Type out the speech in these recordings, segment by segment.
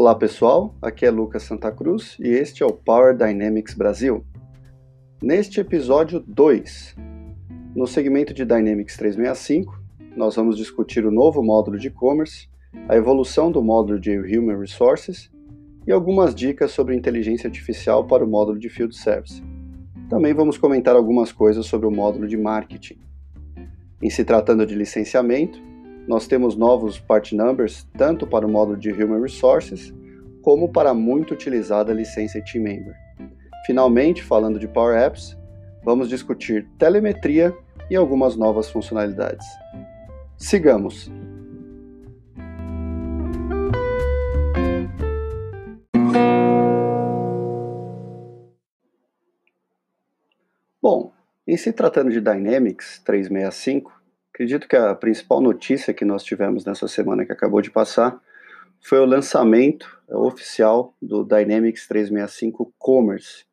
Olá pessoal, aqui é Lucas Santa Cruz e este é o Power Dynamics Brasil. Neste episódio 2, no segmento de Dynamics 365, nós vamos discutir o novo módulo de e-commerce, a evolução do módulo de Human Resources e algumas dicas sobre inteligência artificial para o módulo de Field Service. Também vamos comentar algumas coisas sobre o módulo de marketing. Em se tratando de licenciamento, nós temos novos part numbers tanto para o módulo de Human Resources como para a muito utilizada licença Team Member. Finalmente, falando de Power Apps, vamos discutir telemetria e algumas novas funcionalidades. Sigamos! Bom, em se tratando de Dynamics 365, acredito que a principal notícia que nós tivemos nessa semana que acabou de passar foi o lançamento oficial do Dynamics 365 Commerce.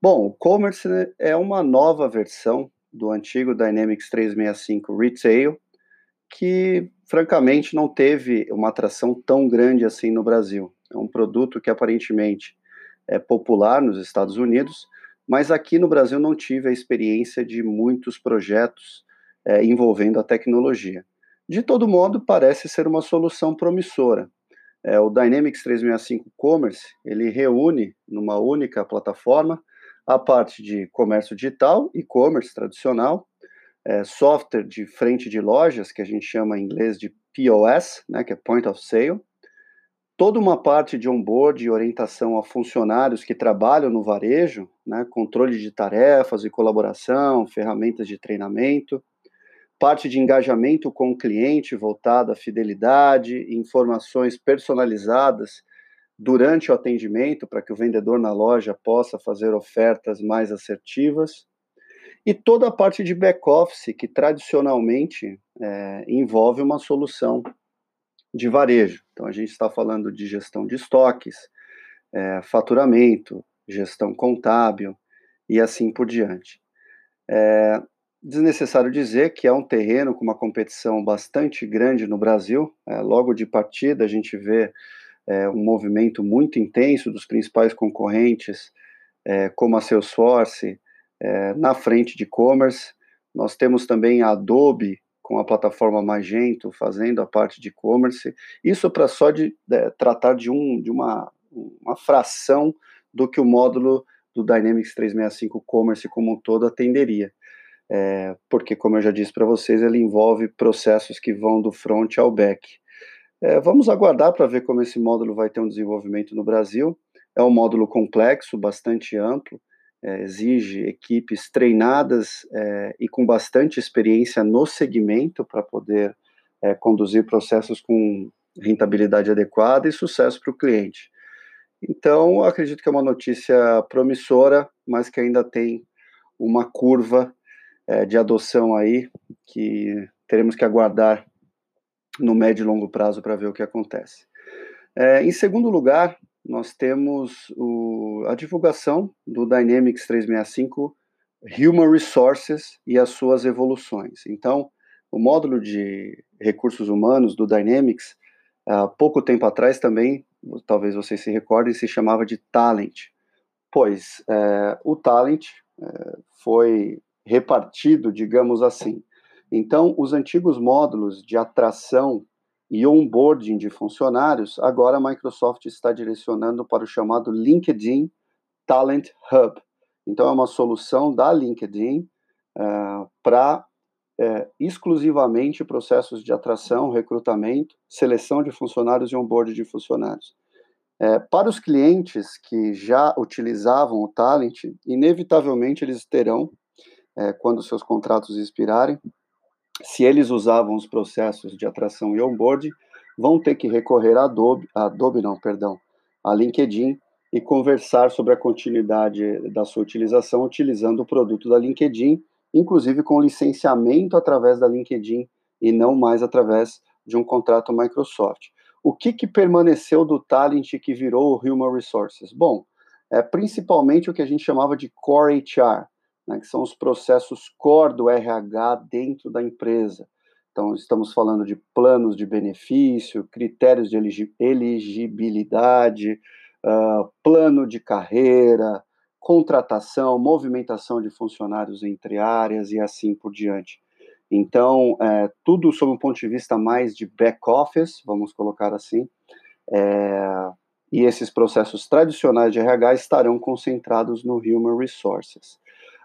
Bom, o Commerce né, é uma nova versão do antigo Dynamics 365 Retail, que francamente não teve uma atração tão grande assim no Brasil. É um produto que aparentemente é popular nos Estados Unidos, mas aqui no Brasil não tive a experiência de muitos projetos é, envolvendo a tecnologia. De todo modo, parece ser uma solução promissora. É, o Dynamics 365 Commerce ele reúne numa única plataforma a parte de comércio digital, e-commerce tradicional, é, software de frente de lojas, que a gente chama em inglês de POS, né, que é Point of Sale, toda uma parte de onboard e orientação a funcionários que trabalham no varejo, né, controle de tarefas e colaboração, ferramentas de treinamento, parte de engajamento com o cliente voltada à fidelidade, informações personalizadas durante o atendimento para que o vendedor na loja possa fazer ofertas mais assertivas. E toda a parte de back-office, que tradicionalmente é, envolve uma solução de varejo. Então, a gente está falando de gestão de estoques, é, faturamento, gestão contábil e assim por diante. É desnecessário dizer que é um terreno com uma competição bastante grande no Brasil. É, logo de partida, a gente vê é, um movimento muito intenso dos principais concorrentes, é, como a Salesforce, é, na frente de e-commerce. Nós temos também a Adobe com a plataforma Magento fazendo a parte de e-commerce. Isso para só de, de, tratar de, um, de uma, uma fração do que o módulo do Dynamics 365 Commerce como um todo atenderia. É, porque, como eu já disse para vocês, ele envolve processos que vão do front ao back. É, vamos aguardar para ver como esse módulo vai ter um desenvolvimento no Brasil. É um módulo complexo, bastante amplo, é, exige equipes treinadas é, e com bastante experiência no segmento para poder é, conduzir processos com rentabilidade adequada e sucesso para o cliente. Então, acredito que é uma notícia promissora, mas que ainda tem uma curva é, de adoção aí que teremos que aguardar no médio e longo prazo para ver o que acontece. É, em segundo lugar, nós temos o, a divulgação do Dynamics 365 Human Resources e as suas evoluções. Então, o módulo de recursos humanos do Dynamics, há pouco tempo atrás também, talvez vocês se recordem, se chamava de Talent, pois é, o Talent é, foi repartido, digamos assim. Então, os antigos módulos de atração e onboarding de funcionários, agora a Microsoft está direcionando para o chamado LinkedIn Talent Hub. Então, é uma solução da LinkedIn uh, para é, exclusivamente processos de atração, recrutamento, seleção de funcionários e onboarding de funcionários. É, para os clientes que já utilizavam o Talent, inevitavelmente eles terão, é, quando seus contratos expirarem, se eles usavam os processos de atração e onboard, vão ter que recorrer a Adobe, a Adobe não, perdão, a LinkedIn e conversar sobre a continuidade da sua utilização utilizando o produto da LinkedIn, inclusive com licenciamento através da LinkedIn e não mais através de um contrato Microsoft. O que, que permaneceu do Talent que virou o Human Resources? Bom, é principalmente o que a gente chamava de Core HR, né, que são os processos core do RH dentro da empresa. Então, estamos falando de planos de benefício, critérios de elegibilidade, uh, plano de carreira, contratação, movimentação de funcionários entre áreas e assim por diante. Então, é, tudo sob um ponto de vista mais de back-office, vamos colocar assim, é, e esses processos tradicionais de RH estarão concentrados no Human Resources.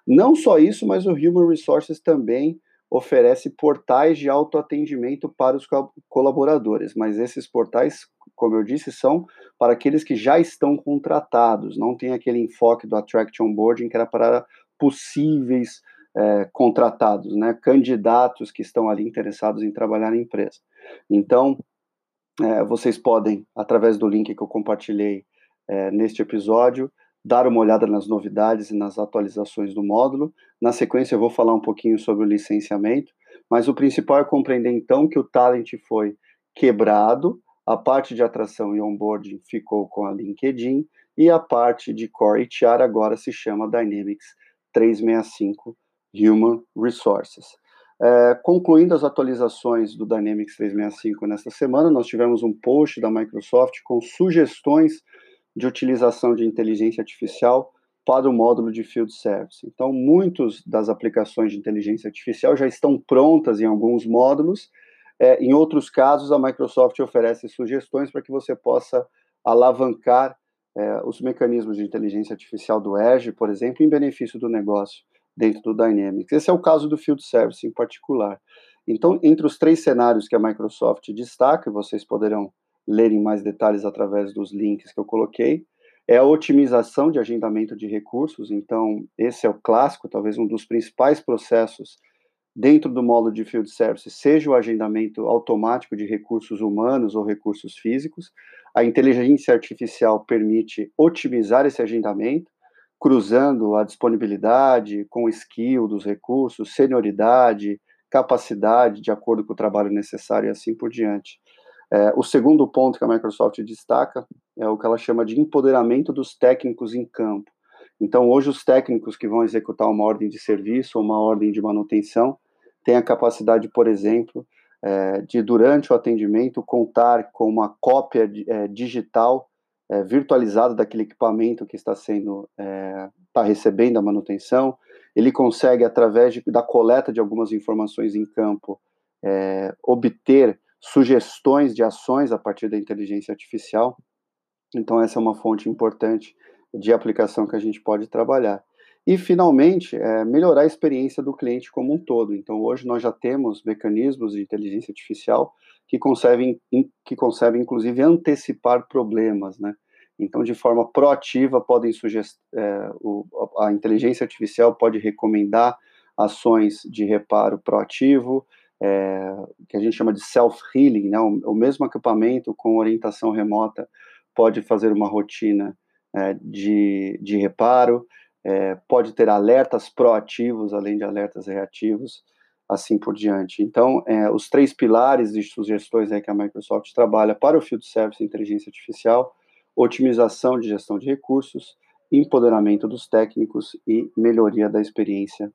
Não só isso, mas o Human Resources também oferece portais de autoatendimento para os colaboradores, mas esses portais, como eu disse, são para aqueles que já estão contratados, não tem aquele enfoque do Attract Onboarding que era para possíveis é, contratados, né, candidatos que estão ali interessados em trabalhar na empresa. Então, é, vocês podem, através do link que eu compartilhei é, neste episódio, dar uma olhada nas novidades e nas atualizações do módulo. Na sequência, eu vou falar um pouquinho sobre o licenciamento, mas o principal é compreender então que o Talent foi quebrado, a parte de atração e onboarding ficou com a LinkedIn e a parte de Core HR agora se chama Dynamics 365 Human Resources. É, concluindo as atualizações do Dynamics 365 nesta semana, nós tivemos um post da Microsoft com sugestões de utilização de inteligência artificial para o módulo de Field Service. Então, muitas das aplicações de inteligência artificial já estão prontas em alguns módulos. É, em outros casos, a Microsoft oferece sugestões para que você possa alavancar é, os mecanismos de inteligência artificial do Edge, por exemplo, em benefício do negócio dentro do Dynamics. Esse é o caso do Field Service em particular. Então, entre os três cenários que a Microsoft destaca, vocês poderão ler em mais detalhes através dos links que eu coloquei, é a otimização de agendamento de recursos. Então, esse é o clássico, talvez um dos principais processos dentro do módulo de Field Service, seja o agendamento automático de recursos humanos ou recursos físicos. A inteligência artificial permite otimizar esse agendamento, cruzando a disponibilidade com o skill dos recursos, senioridade, capacidade de acordo com o trabalho necessário e assim por diante. É, o segundo ponto que a Microsoft destaca é o que ela chama de empoderamento dos técnicos em campo. Então, hoje, os técnicos que vão executar uma ordem de serviço ou uma ordem de manutenção têm a capacidade, por exemplo, é, de, durante o atendimento, contar com uma cópia é, digital é, virtualizado daquele equipamento que está sendo está é, recebendo a manutenção. Ele consegue, através de, da coleta de algumas informações em campo, é, obter sugestões de ações a partir da inteligência artificial. Então, essa é uma fonte importante de aplicação que a gente pode trabalhar. E, finalmente, é, melhorar a experiência do cliente como um todo. Então, hoje nós já temos mecanismos de inteligência artificial que conseguem, que conseguem inclusive, antecipar problemas, né? Então, de forma proativa, podem sugerir, é, a inteligência artificial pode recomendar ações de reparo proativo, é, que a gente chama de self-healing, né? O, o, mesmo equipamento com orientação remota pode fazer uma rotina é, de, de reparo, é, pode ter alertas proativos, além de alertas reativos, assim por diante. Então, é, os três pilares de sugestões que a Microsoft trabalha para o Field Service Inteligência Artificial, otimização de gestão de recursos, empoderamento dos técnicos e melhoria da experiência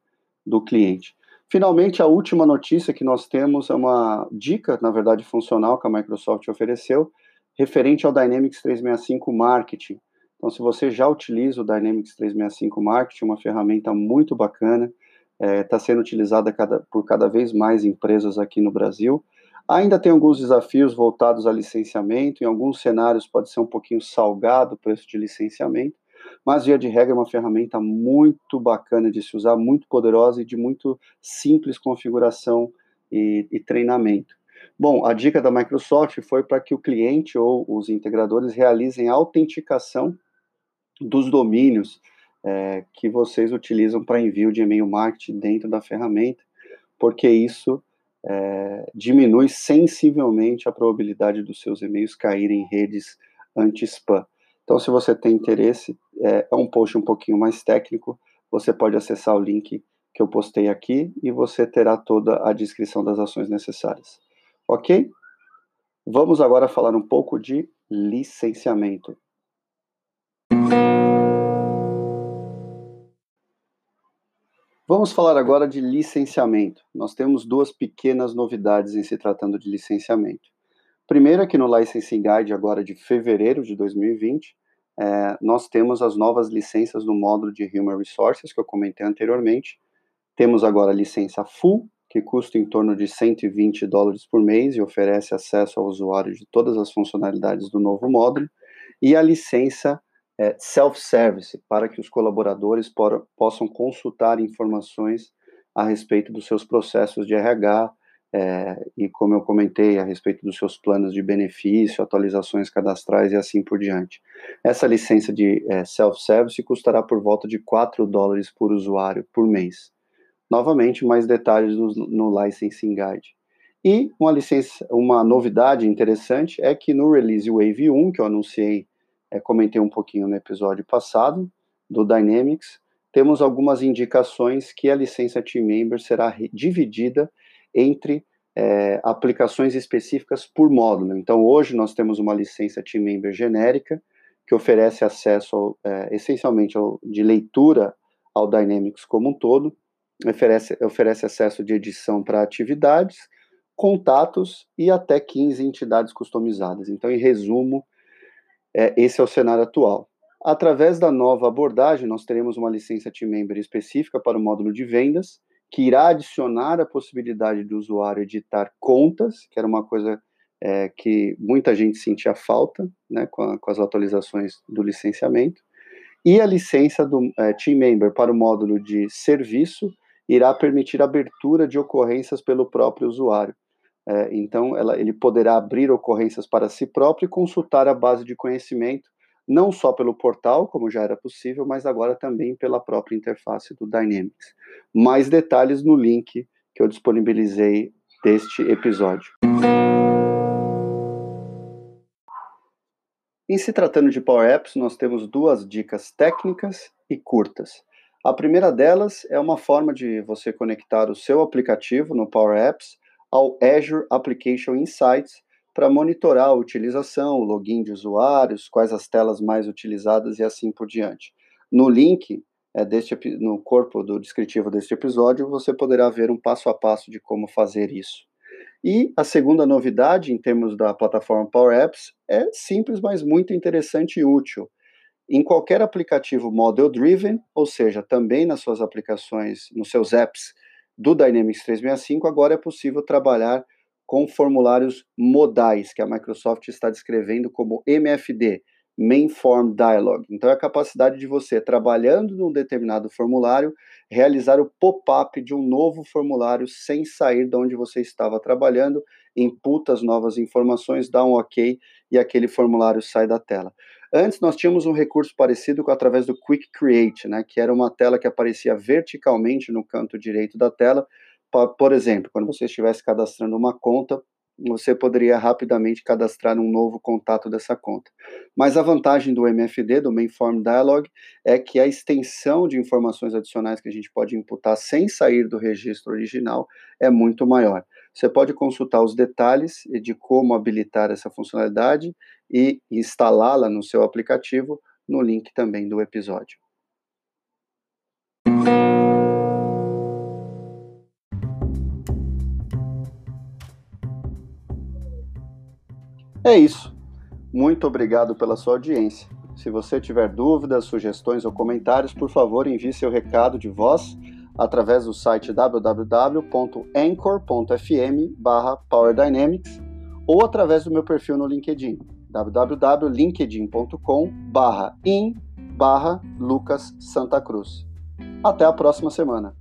do cliente. Finalmente, a última notícia que nós temos é uma dica, na verdade, funcional que a Microsoft ofereceu, referente ao Dynamics 365 Marketing. Então, se você já utiliza o Dynamics 365 Marketing, uma ferramenta muito bacana, está é, tá sendo utilizada cada, por cada vez mais empresas aqui no Brasil. Ainda tem alguns desafios voltados a licenciamento, em alguns cenários pode ser um pouquinho salgado o preço de licenciamento, mas via de regra é uma ferramenta muito bacana de se usar, muito poderosa e de muito simples configuração e, e treinamento. Bom, a dica da Microsoft foi para que o cliente ou os integradores realizem a autenticação dos domínios é, que vocês utilizam para envio de e-mail marketing dentro da ferramenta, porque isso é, diminui sensivelmente a probabilidade dos seus e-mails caírem em redes anti-spam. Então, se você tem interesse, é, é um post um pouquinho mais técnico, você pode acessar o link que eu postei aqui e você terá toda a descrição das ações necessárias. Ok? Vamos agora falar um pouco de licenciamento. Vamos Vamos falar agora de licenciamento. Nós temos duas pequenas novidades em se tratando de licenciamento. Primeiro que no Licensing Guide agora de fevereiro de 2020, é, nós temos as novas licenças no módulo de Human Resources que eu comentei anteriormente. Temos agora a licença Full, que custa em torno de 120 dólares por mês e oferece acesso ao usuário de todas as funcionalidades do novo módulo, e a licença é, self-service, para que os colaboradores por, possam consultar informações a respeito dos seus processos de RH é, e, como eu comentei, a respeito dos seus planos de benefício, atualizações cadastrais e assim por diante. Essa licença de é, self-service custará por volta de 4 dólares por usuário por mês. Novamente, mais detalhes no, no Licensing Guide. E uma licença, uma novidade interessante é que no Release Wave 1, que eu anunciei é, comentei um pouquinho no episódio passado do Dynamics, temos algumas indicações que a licença Team Member será dividida entre é, aplicações específicas por módulo. Então, hoje nós temos uma licença Team Member genérica, que oferece acesso é, essencialmente ao, de leitura ao Dynamics como um todo, oferece, oferece acesso de edição para atividades, contatos e até 15 entidades customizadas. Então, em resumo, é, esse é o cenário atual. Através da nova abordagem, nós teremos uma licença Team Member específica para o módulo de vendas, que irá adicionar a possibilidade do usuário editar contas, que era uma coisa é, que muita gente sentia falta né, com, a, com, as atualizações do licenciamento. E a licença do é, Team Member para o módulo de serviço irá permitir a abertura de ocorrências pelo próprio usuário. É, então, ela, ele poderá abrir ocorrências para si próprio e consultar a base de conhecimento, não só pelo portal, como já era possível, mas agora também pela própria interface do Dynamics. Mais detalhes no link que eu disponibilizei deste episódio. Em se tratando de Power Apps, nós temos duas dicas técnicas e curtas. A primeira delas é uma forma de você conectar o seu aplicativo no Power Apps ao Azure Application Insights para monitorar a utilização, o login de usuários, quais as telas mais utilizadas e assim por diante. No link é, deste, no corpo do descritivo deste episódio, você poderá ver um passo a passo de como fazer isso. E a segunda novidade em termos da plataforma Power Apps é simples, mas muito interessante e útil. Em qualquer aplicativo model driven, ou seja, também nas suas aplicações, nos seus apps do Dynamics 365, agora é possível trabalhar com formulários modais, que a Microsoft está descrevendo como MFD, Main Form Dialog. Então, é a capacidade de você, trabalhando num determinado formulário, realizar o pop-up de um novo formulário sem sair de onde você estava trabalhando, imputa as novas informações, dá um OK e aquele formulário sai da tela. Antes nós tínhamos um recurso parecido com através do Quick Create, né, que era uma tela que aparecia verticalmente no canto direito da tela. Por exemplo, quando você estivesse cadastrando uma conta, você poderia rapidamente cadastrar um novo contato dessa conta. Mas a vantagem do MFD, do Mainform Dialog, é que a extensão de informações adicionais que a gente pode imputar sem sair do registro original é muito maior. Você pode consultar os detalhes de como habilitar essa funcionalidade e instalá-la no seu aplicativo no link também do episódio. É isso. Muito obrigado pela sua audiência. Se você tiver dúvidas, sugestões ou comentários, por favor, envie seu recado de voz através do site www.anchor.fm/powerdynamics ou através do meu perfil no LinkedIn www.linkedin.com/in/lucas Santa Cruz. Até a próxima semana.